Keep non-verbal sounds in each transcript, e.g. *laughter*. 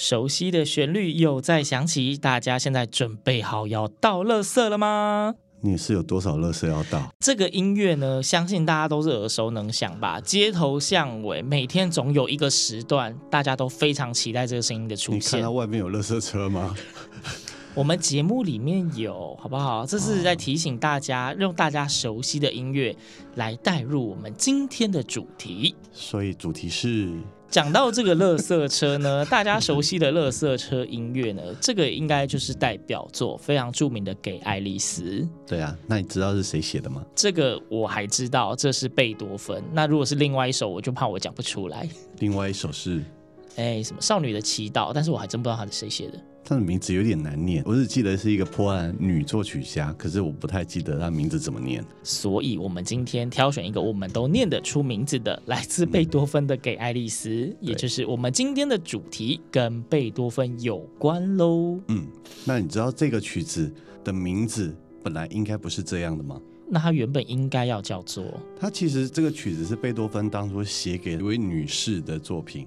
熟悉的旋律又再响起，大家现在准备好要倒垃圾了吗？你是有多少垃圾要倒？这个音乐呢，相信大家都是耳熟能详吧？街头巷尾，每天总有一个时段，大家都非常期待这个声音的出现。你看到外面有垃圾车吗？*laughs* 我们节目里面有，好不好？这是在提醒大家，用大家熟悉的音乐来带入我们今天的主题。所以主题是。讲到这个乐色车呢，*laughs* 大家熟悉的乐色车音乐呢，这个应该就是代表作，非常著名的《给爱丽丝》。对啊，那你知道是谁写的吗？这个我还知道，这是贝多芬。那如果是另外一首，我就怕我讲不出来。另外一首是，哎，什么少女的祈祷？但是我还真不知道它是谁写的。他的名字有点难念，我只记得是一个破案女作曲家，可是我不太记得她名字怎么念。所以，我们今天挑选一个我们都念得出名字的，来自贝多芬的《给爱丽丝》，嗯，也就是我们今天的主题，跟贝多芬有关喽。嗯，那你知道这个曲子的名字本来应该不是这样的吗？那它原本应该要叫做……它其实这个曲子是贝多芬当初写给一位女士的作品。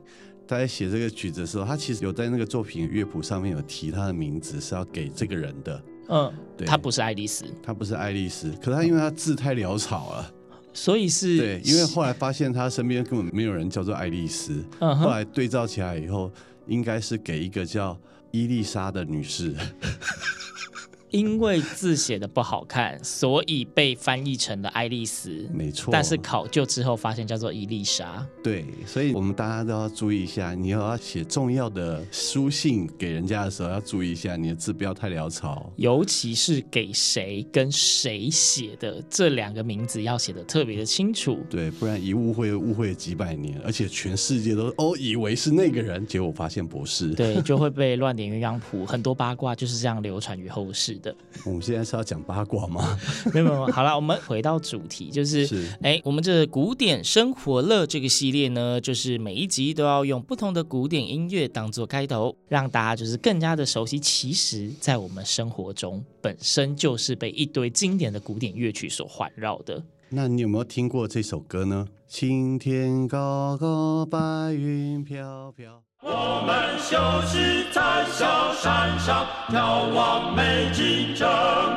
他在写这个曲子的时候，他其实有在那个作品乐谱上面有提他的名字，是要给这个人的。嗯，对，他不是爱丽丝，他不是爱丽丝，可是他因为他字太潦草了，所以是。对，因为后来发现他身边根本没有人叫做爱丽丝，嗯，后来对照起来以后，应该是给一个叫伊丽莎的女士。因为字写的不好看，*laughs* 所以被翻译成了爱丽丝。没错，但是考究之后发现叫做伊丽莎。对，所以我们大家都要注意一下，你要写重要的书信给人家的时候，要注意一下你的字不要太潦草，尤其是给谁跟谁写的这两个名字要写的特别的清楚。对，不然一误会误会几百年，而且全世界都哦以为是那个人，结果发现不是。对，就会被乱点鸳鸯谱，很多八卦就是这样流传于后世。的，*laughs* 我们现在是要讲八卦吗？*laughs* 没有没有，好了，我们回到主题，就是哎，我们这古典生活乐这个系列呢，就是每一集都要用不同的古典音乐当做开头，让大家就是更加的熟悉。其实，在我们生活中，本身就是被一堆经典的古典乐曲所环绕的。那你有没有听过这首歌呢？青天高高，白云飘飘。我们休息在小山上，眺望美景真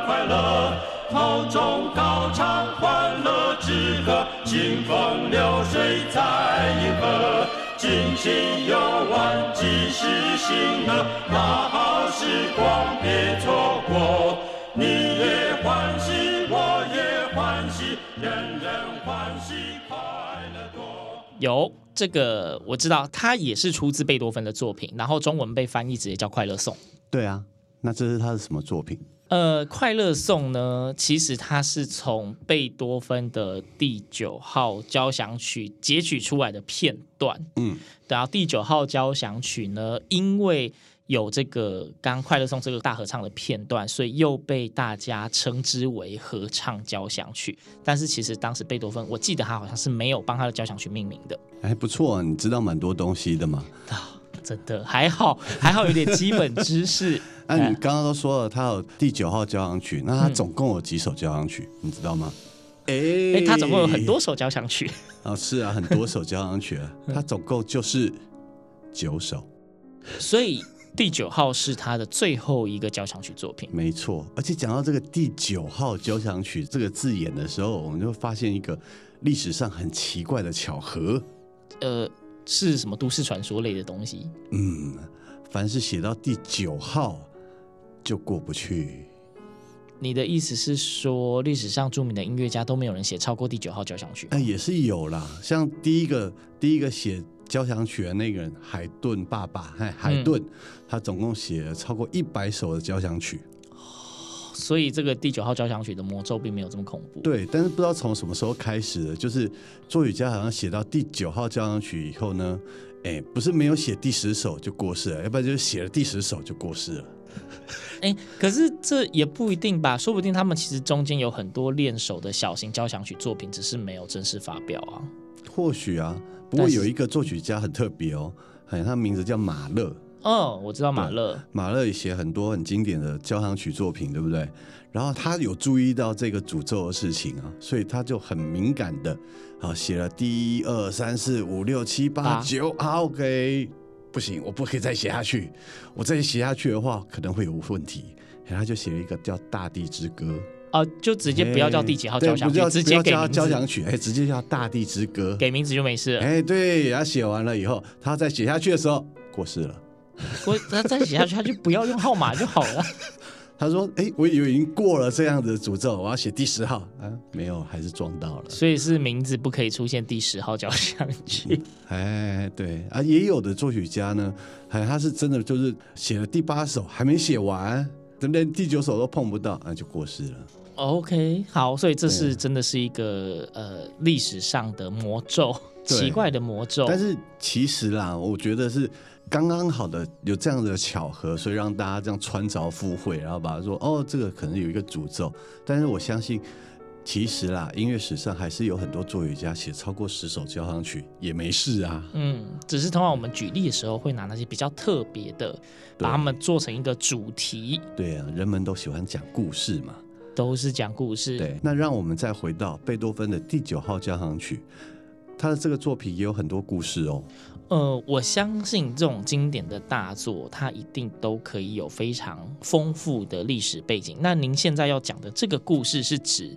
快乐，口中高唱欢乐之歌，清风流水在银河，尽情游玩即是幸乐，大好时光别错过，你也欢喜，我也欢喜，人人欢喜快乐多。有。这个我知道，它也是出自贝多芬的作品，然后中文被翻译直接叫《快乐颂》。对啊，那这是他的什么作品？呃，《快乐颂》呢，其实它是从贝多芬的第九号交响曲截取出来的片段。嗯，然后第九号交响曲呢，因为有这个刚刚快乐颂这个大合唱的片段，所以又被大家称之为合唱交响曲。但是其实当时贝多芬，我记得他好像是没有帮他的交响曲命名的。哎不错，你知道蛮多东西的嘛？啊，真的还好，还好有点基本知识。*laughs* 那、啊、你刚刚都说了，他有第九号交响曲，那他总共有几首交响曲？嗯、你知道吗？哎、欸，他总共有很多首交响曲。啊，*laughs* 是啊，很多首交响曲，啊 *laughs* 他总共就是九首，所以。第九号是他的最后一个交响曲作品，没错。而且讲到这个第九号交响曲这个字眼的时候，我们就会发现一个历史上很奇怪的巧合。呃，是什么都市传说类的东西？嗯，凡是写到第九号就过不去。你的意思是说，历史上著名的音乐家都没有人写超过第九号交响曲？哎，也是有啦，像第一个第一个写交响曲的那个人海顿爸爸，哎，海顿，嗯、他总共写了超过一百首的交响曲。所以这个第九号交响曲的魔咒并没有这么恐怖。对，但是不知道从什么时候开始的，就是作曲家好像写到第九号交响曲以后呢，哎，不是没有写第十首就过世了，要不然就是写了第十首就过世了。哎，可是这也不一定吧，说不定他们其实中间有很多练手的小型交响曲作品，只是没有正式发表啊。或许啊，不过有一个作曲家很特别哦，哎，他名字叫马勒。哦，我知道马勒，马勒也写很多很经典的交响曲作品，对不对？然后他有注意到这个诅咒的事情啊，所以他就很敏感的啊写了第一二三四五六七八九，好，OK，不行，我不可以再写下去，我再写下去的话可能会有问题，然后他就写了一个叫《大地之歌》哦、啊，就直接不要叫第几号交响曲，欸、直接给叫交响曲，哎，直接叫《大地之歌》，给名字就没事了。哎，对，他写完了以后，他再写下去的时候过世了。我他再写下去，他就不要用号码就好了。*laughs* 他说：“哎、欸，我以为已经过了这样的诅咒，我要写第十号啊，没有，还是撞到了。所以是名字不可以出现第十号交响曲。哎，对啊，也有的作曲家呢，哎，他是真的就是写了第八首还没写完，等连第九首都碰不到，那、啊、就过世了。OK，好，所以这是真的是一个呃历史上的魔咒，奇怪的魔咒。但是其实啦，我觉得是。”刚刚好的有这样的巧合，所以让大家这样穿凿附会，然后把它说哦，这个可能有一个诅咒。但是我相信，其实啦，音乐史上还是有很多作曲家写超过十首交响曲也没事啊。嗯，只是通常我们举例的时候会拿那些比较特别的，把它们做成一个主题。对啊，人们都喜欢讲故事嘛，都是讲故事。对，那让我们再回到贝多芬的第九号交响曲，他的这个作品也有很多故事哦。呃，我相信这种经典的大作，它一定都可以有非常丰富的历史背景。那您现在要讲的这个故事，是指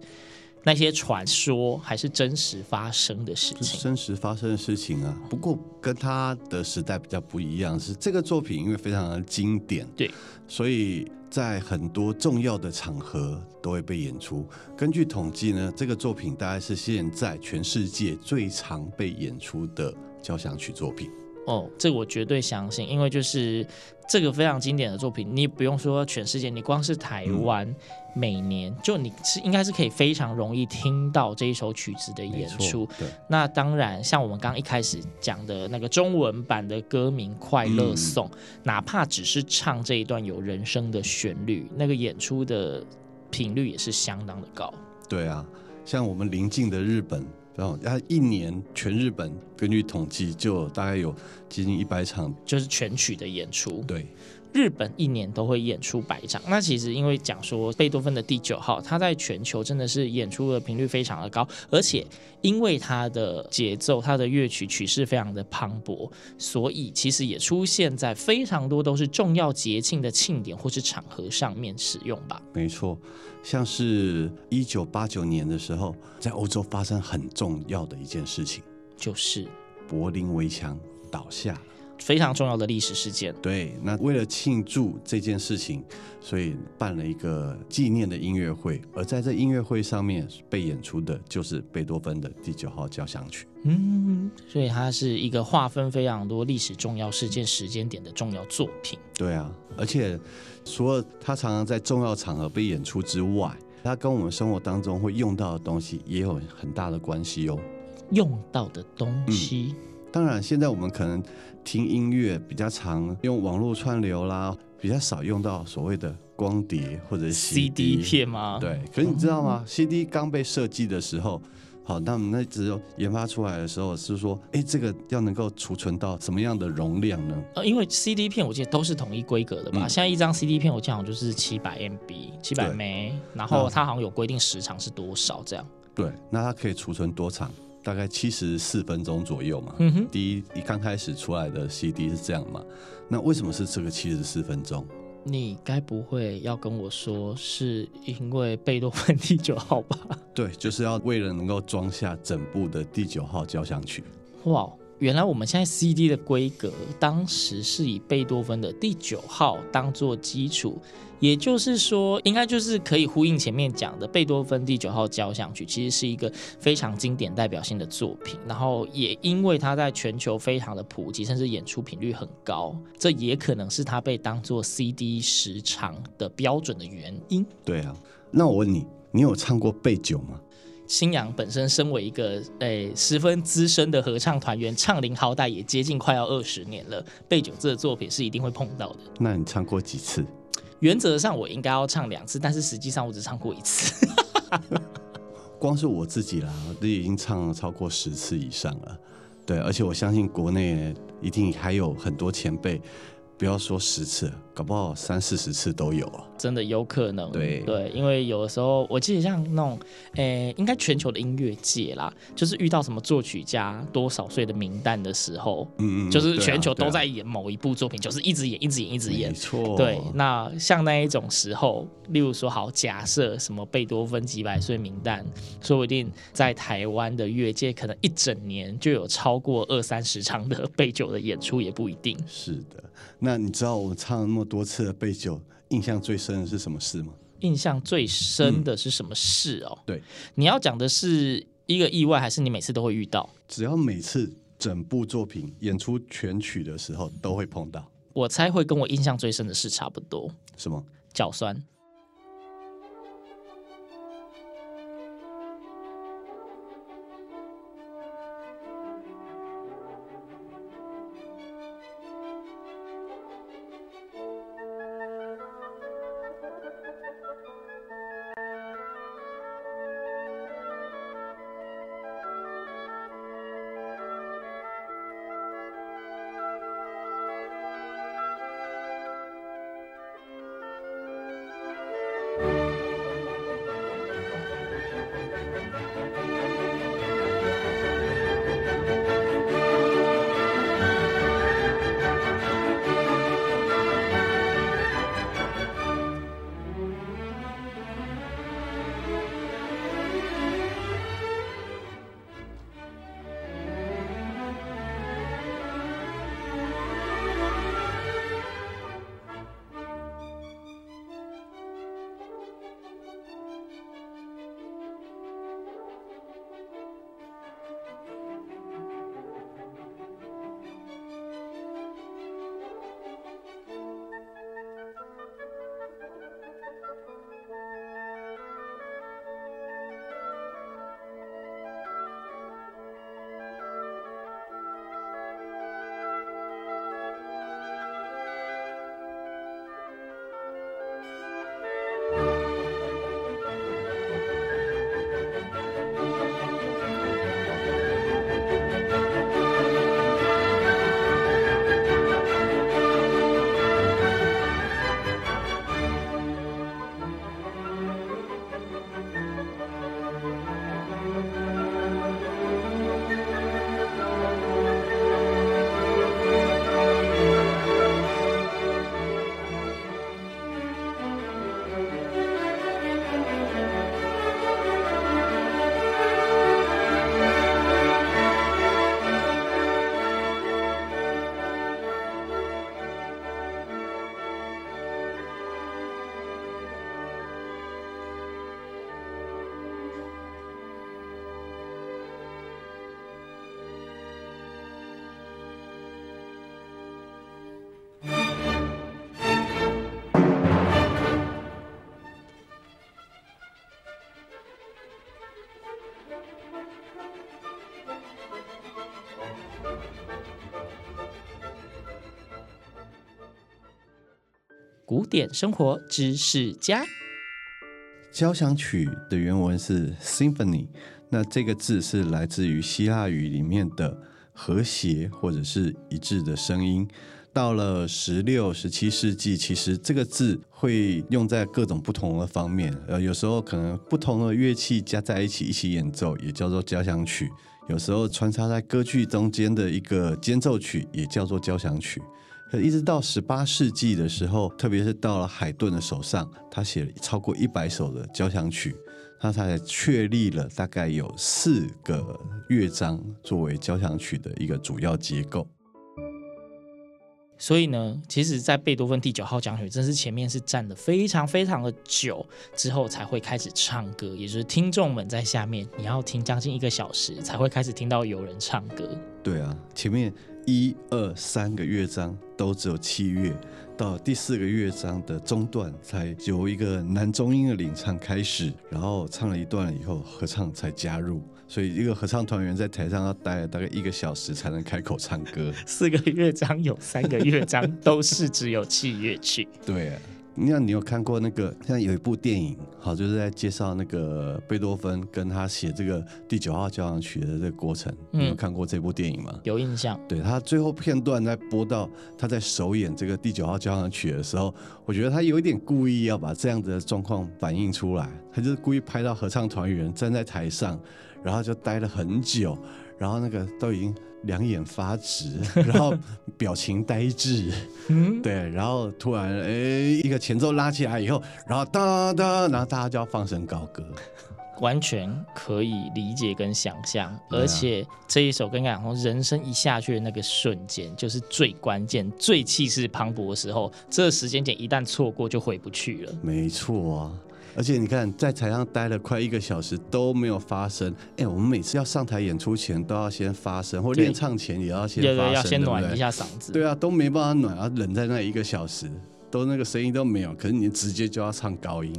那些传说，还是真实发生的事情？真实发生的事情啊。不过跟他的时代比较不一样，是这个作品因为非常的经典，对，所以在很多重要的场合都会被演出。根据统计呢，这个作品大概是现在全世界最常被演出的。交响曲作品哦，这我绝对相信，因为就是这个非常经典的作品，你不用说全世界，你光是台湾，嗯、每年就你是应该是可以非常容易听到这一首曲子的演出。对，那当然，像我们刚刚一开始讲的那个中文版的歌名《快乐颂》，嗯，哪怕只是唱这一段有人声的旋律，那个演出的频率也是相当的高。对啊，像我们邻近的日本。然后，他一年全日本根据统计，就大概有接近一百场，就是全曲的演出。对。日本一年都会演出百场，那其实因为讲说贝多芬的第九号，他在全球真的是演出的频率非常的高，而且因为他的节奏、他的乐曲曲式非常的磅礴，所以其实也出现在非常多都是重要节庆的庆典或是场合上面使用吧。没错，像是一九八九年的时候，在欧洲发生很重要的一件事情，就是柏林围墙倒下。非常重要的历史事件。对，那为了庆祝这件事情，所以办了一个纪念的音乐会。而在这音乐会上面被演出的就是贝多芬的第九号交响曲。嗯，所以它是一个划分非常多历史重要事件时间点的重要作品。对啊，而且除了它常常在重要场合被演出之外，它跟我们生活当中会用到的东西也有很大的关系哦。用到的东西。嗯当然，现在我们可能听音乐比较常用网络串流啦，比较少用到所谓的光碟或者 CD, 片吗？对。可是你知道吗、嗯、？CD 刚被设计的时候，好，那我们那只有研发出来的时候是说，哎，这个要能够储存到什么样的容量呢？呃，因为 CD 片我记得都是统一规格的吧？嗯、现在一张 CD 片我记得好像就是七百 MB，七百枚，然后它好像有规定时长是多少这样。对，那它可以储存多长？大概七十四分钟左右嘛。嗯哼，第一，一刚开始出来的 CD 是这样嘛？那为什么是这个七十四分钟？你该不会要跟我说是因为贝多芬第九号吧？*laughs* 对，就是要为了能够装下整部的第九号交响曲。哇，原来我们现在 CD 的规格，当时是以贝多芬的第九号当做基础，也就是说，应该就是可以呼应前面讲的贝多芬第九号交响曲，其实是一个非常经典代表性的作品。然后也因为它在全球非常的普及，甚至演出频率很高，这也可能是它被当做 CD 时长的标准的原因。对啊，那我问你，你有唱过贝九吗？新阳本身身为一个诶、欸、十分资深的合唱团员，唱龄好歹也接近快要二十年了，贝九这个作品是一定会碰到的。那你唱过几次？原则上我应该要唱两次，但是实际上我只唱过一次。*laughs* 光是我自己啦，我都已经唱了超过十次以上了。对，而且我相信国内一定还有很多前辈。不要说十次，搞不好三四十次都有啊！真的有可能。对对，因为有的时候，我记得像那种，诶、欸，应该全球的音乐界啦，就是遇到什么作曲家多少岁的名单的时候，嗯嗯，就是全球都在演某一部作品，就是一直演，一直演，一直演。没错。对，那像那一种时候，例如说，好，假设什么贝多芬几百岁名单，说不定在台湾的乐界，可能一整年就有超过二三十场的贝九的演出，也不一定。是的。那你知道我唱那么多次的被酒，印象最深的是什么事吗？印象最深的是什么事哦？嗯、对，你要讲的是一个意外，还是你每次都会遇到？只要每次整部作品演出全曲的时候都会碰到。我猜会跟我印象最深的事差不多。什么？脚酸。古典生活知识家，交响曲的原文是 symphony，那这个字是来自于希腊语里面的和谐或者是一致的声音。到了十六、十七世纪，其实这个字会用在各种不同的方面。呃，有时候可能不同的乐器加在一起一起演奏，也叫做交响曲；有时候穿插在歌剧中间的一个间奏曲，也叫做交响曲。可一直到十八世纪的时候，特别是到了海顿的手上，他写了超过一百首的交响曲。他才确立了大概有四个乐章作为交响曲的一个主要结构。所以呢，其实，在贝多芬第九号交响曲，真是前面是站的非常非常的久，之后才会开始唱歌，也就是听众们在下面，你要听将近一个小时，才会开始听到有人唱歌。对啊，前面一二三个乐章都只有器乐，到第四个乐章的中段，才由一个男中音的领唱开始，然后唱了一段了以后，合唱才加入。所以，一个合唱团员在台上要待了大概一个小时才能开口唱歌。四个乐章有三个乐章都是只有器乐曲。*laughs* 对啊。那你有看过那个？像有一部电影，好，就是在介绍那个贝多芬跟他写这个第九号交响曲的这个过程。嗯、你有看过这部电影吗？有印象。对，他最后片段在播到他在首演这个第九号交响曲的时候，我觉得他有一点故意要把这样子的状况反映出来。他就是故意拍到合唱团员站在台上，然后就待了很久，然后那个都已经。两眼发直，*laughs* 然后表情呆滞，嗯，对，然后突然哎，一个前奏拉起来以后，然后哒哒，然后大家就要放声高歌，完全可以理解跟想象，而且这一首跟你讲，人生一下去的那个瞬间，就是最关键、最气势磅礴的时候，这个时间点一旦错过，就回不去了。没错啊。而且你看，在台上待了快一个小时都没有发声。哎，我们每次要上台演出前都要先发声，或练唱前也要先发声，对对，要先暖一下嗓子。对啊，都没办法暖啊，冷在那一个小时，都那个声音都没有。可是你直接就要唱高音，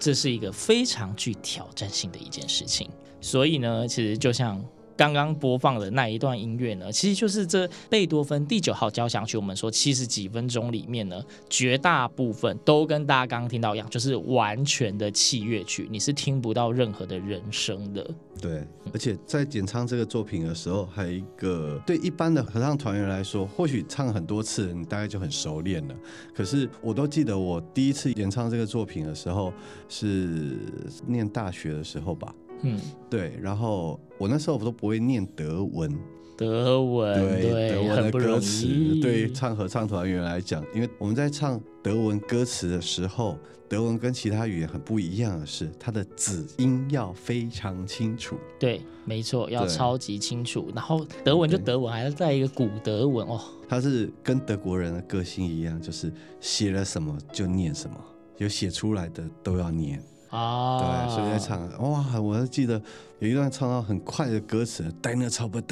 这是一个非常具挑战性的一件事情。所以呢，其实就像。刚刚播放的那一段音乐呢，其实就是这贝多芬第九号交响曲。我们说七十几分钟里面呢，绝大部分都跟大家刚刚听到一样，就是完全的器乐曲，你是听不到任何的人声的。对，而且在演唱这个作品的时候，还有一个对一般的合唱团员来说，或许唱很多次，你大概就很熟练了。可是我都记得我第一次演唱这个作品的时候，是念大学的时候吧。嗯，对，然后我那时候我都不会念德文，德文对，对德文的歌词，对唱合唱团员来讲，因为我们在唱德文歌词的时候，德文跟其他语言很不一样的是，它的子音要非常清楚。对，没错，要超级清楚。然后德文就德文，还是在一个古德文哦。他是跟德国人的个性一样，就是写了什么就念什么，有写出来的都要念。啊，对，所以在唱哇，我还记得有一段唱到很快的歌词 Deine Zauber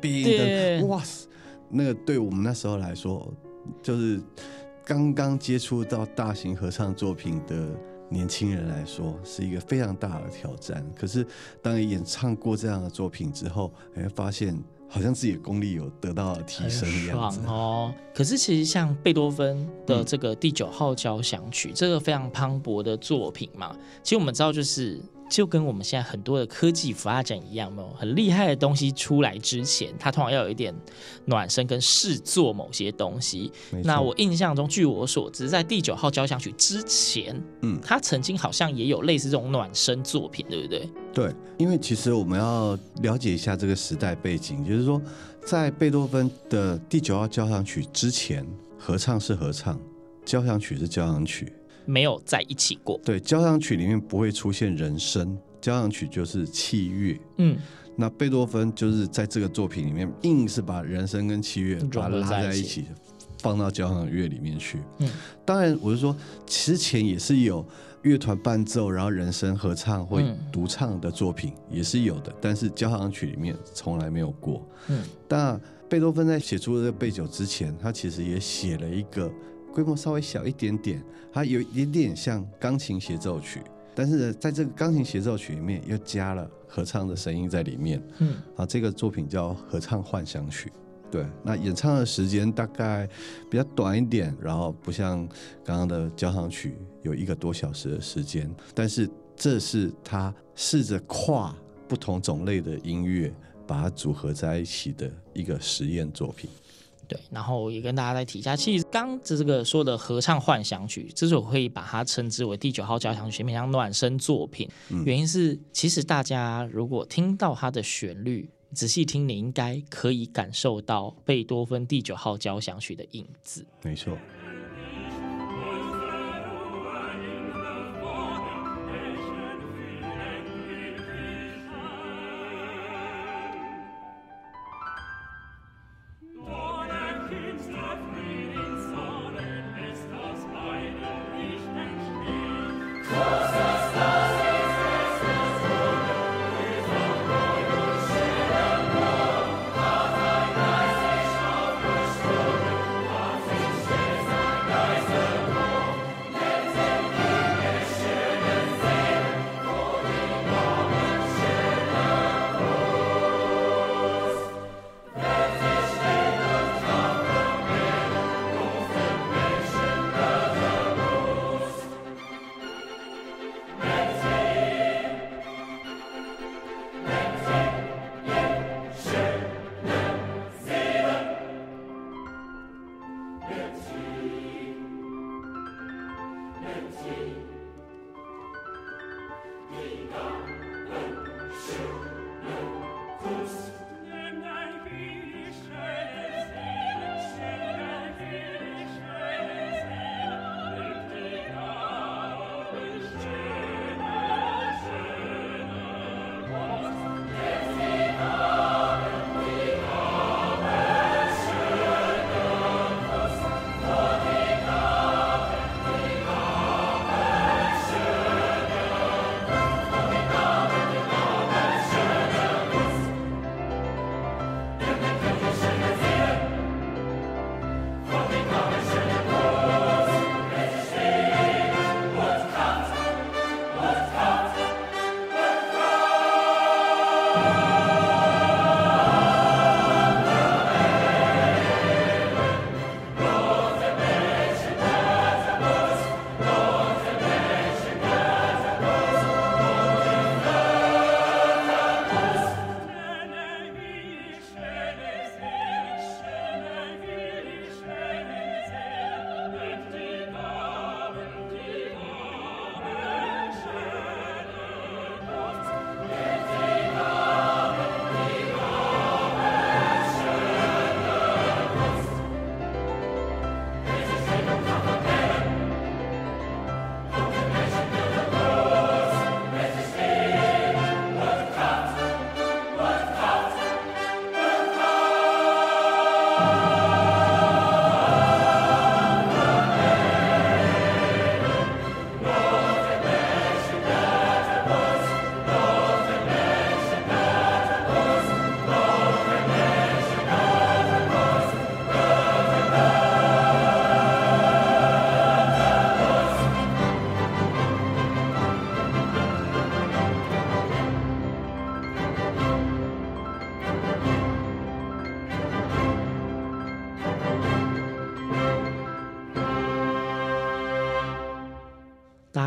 binden，哇塞，那个对我们那时候来说，就是刚刚接触到大型合唱作品的年轻人来说，是一个非常大的挑战。可是当你演唱过这样的作品之后，你会发现。好像自己的功力有得到提升一样子哦。可是其实像贝多芬的这个第九号交响曲，嗯、这个非常磅礴的作品嘛，其实我们知道就是。就跟我们现在很多的科技发展一样，没有很厉害的东西出来之前，它通常要有一点暖身跟试做某些东西。那我印象中，据我所知，在第九号交响曲之前，嗯，他曾经好像也有类似这种暖身作品，对不对？对，因为其实我们要了解一下这个时代背景，就是说，在贝多芬的第九号交响曲之前，合唱是合唱，交响曲是交响曲。没有在一起过。对，交响曲里面不会出现人声，交响曲就是器乐。嗯，那贝多芬就是在这个作品里面，硬是把人声跟器乐把它拉在一起，放到交响乐里面去。嗯，当然我是说，之前也是有乐团伴奏，然后人声合唱或独唱的作品也是有的，但是交响曲里面从来没有过。嗯，但贝多芬在写出这个贝九之前，他其实也写了一个。规模稍微小一点点，它有一点点像钢琴协奏曲，但是呢，在这个钢琴协奏曲里面又加了合唱的声音在里面。嗯，啊，这个作品叫合唱幻想曲。对，那演唱的时间大概比较短一点，然后不像刚刚的交响曲有一个多小时的时间，但是这是他试着跨不同种类的音乐，把它组合在一起的一个实验作品。对，然后也跟大家再提一下，其实刚这这个说的合唱幻想曲，之所以会把它称之为第九号交响曲，面向暖身作品，嗯、原因是其实大家如果听到它的旋律，仔细听，你应该可以感受到贝多芬第九号交响曲的影子。没错。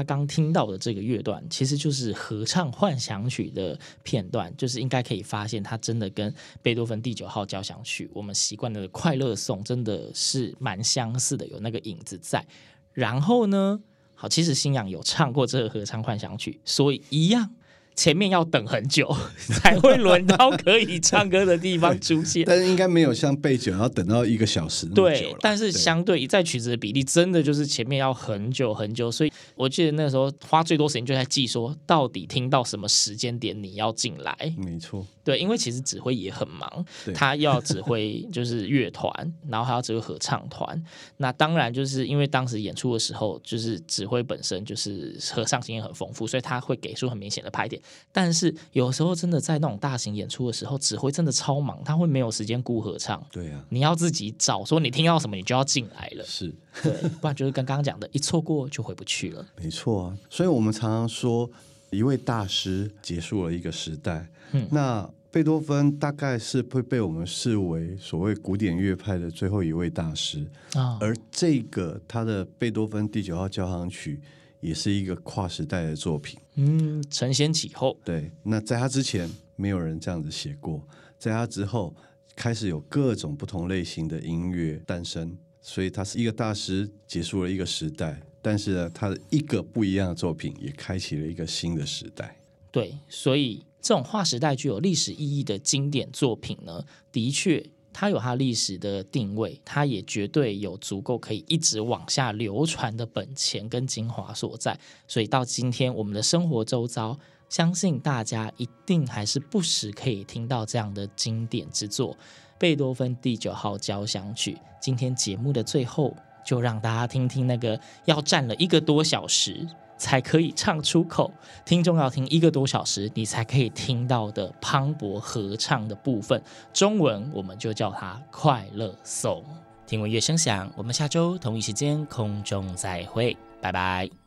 刚听到的这个乐段，其实就是合唱幻想曲的片段，就是应该可以发现，它真的跟贝多芬第九号交响曲我们习惯的快乐颂真的是蛮相似的，有那个影子在。然后呢，好，其实新氧有唱过这个合唱幻想曲，所以一样。前面要等很久 *laughs* 才会轮到可以唱歌的地方出现，但是应该没有像背景要等到一个小时那么久。对，但是相对一在曲子的比例，真的就是前面要很久很久。所以我记得那时候花最多时间就在记说，到底听到什么时间点你要进来。没错，对，因为其实指挥也很忙，他要指挥就是乐团，然后还要指挥合唱团。那当然就是因为当时演出的时候，就是指挥本身就是合唱经验很丰富，所以他会给出很明显的拍点。但是有时候真的在那种大型演出的时候，指挥真的超忙，他会没有时间顾合唱。对啊，你要自己找，说你听到什么，你就要进来了。是，对，不然就是跟刚刚讲的，一错过就回不去了。没错啊，所以我们常常说，一位大师结束了一个时代。嗯，那贝多芬大概是会被我们视为所谓古典乐派的最后一位大师啊。而这个他的贝多芬第九号交响曲。也是一个跨时代的作品，嗯，承先启后。对，那在他之前没有人这样子写过，在他之后开始有各种不同类型的音乐诞生，所以他是一个大师，结束了一个时代。但是呢，他的一个不一样的作品也开启了一个新的时代。对，所以这种划时代具有历史意义的经典作品呢，的确。它有它历史的定位，它也绝对有足够可以一直往下流传的本钱跟精华所在。所以到今天，我们的生活周遭，相信大家一定还是不时可以听到这样的经典之作——贝多芬第九号交响曲。今天节目的最后，就让大家听听那个要站了一个多小时。才可以唱出口，听众要听一个多小时，你才可以听到的磅礴合唱的部分。中文我们就叫它快乐颂。听闻乐声响，我们下周同一时间空中再会，拜拜。